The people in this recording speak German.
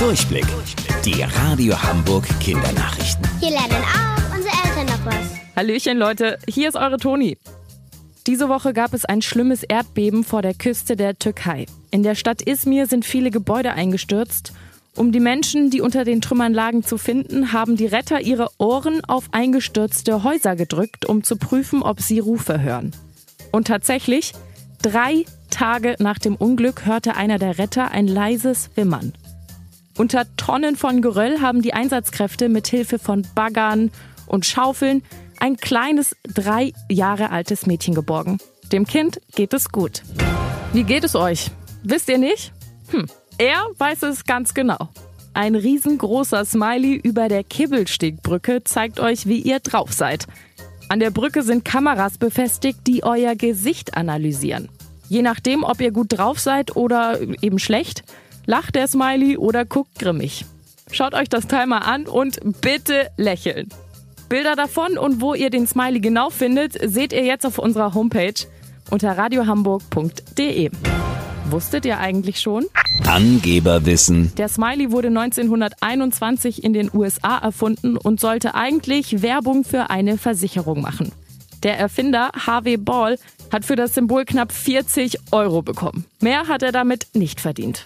Durchblick. Die Radio Hamburg Kindernachrichten. Hier lernen auch unsere Eltern noch was. Hallöchen Leute, hier ist eure Toni. Diese Woche gab es ein schlimmes Erdbeben vor der Küste der Türkei. In der Stadt Izmir sind viele Gebäude eingestürzt. Um die Menschen, die unter den Trümmern lagen, zu finden, haben die Retter ihre Ohren auf eingestürzte Häuser gedrückt, um zu prüfen, ob sie Rufe hören. Und tatsächlich, drei Tage nach dem Unglück hörte einer der Retter ein leises Wimmern. Unter Tonnen von Geröll haben die Einsatzkräfte mit Hilfe von Baggern und Schaufeln ein kleines, drei Jahre altes Mädchen geborgen. Dem Kind geht es gut. Wie geht es euch? Wisst ihr nicht? Hm, er weiß es ganz genau. Ein riesengroßer Smiley über der Kibbelstegbrücke zeigt euch, wie ihr drauf seid. An der Brücke sind Kameras befestigt, die euer Gesicht analysieren. Je nachdem, ob ihr gut drauf seid oder eben schlecht, lacht der Smiley oder guckt grimmig. Schaut euch das Teil mal an und bitte lächeln. Bilder davon und wo ihr den Smiley genau findet, seht ihr jetzt auf unserer Homepage unter radiohamburg.de. Wusstet ihr eigentlich schon? Angeberwissen. Der Smiley wurde 1921 in den USA erfunden und sollte eigentlich Werbung für eine Versicherung machen. Der Erfinder Harvey Ball hat für das Symbol knapp 40 Euro bekommen. Mehr hat er damit nicht verdient.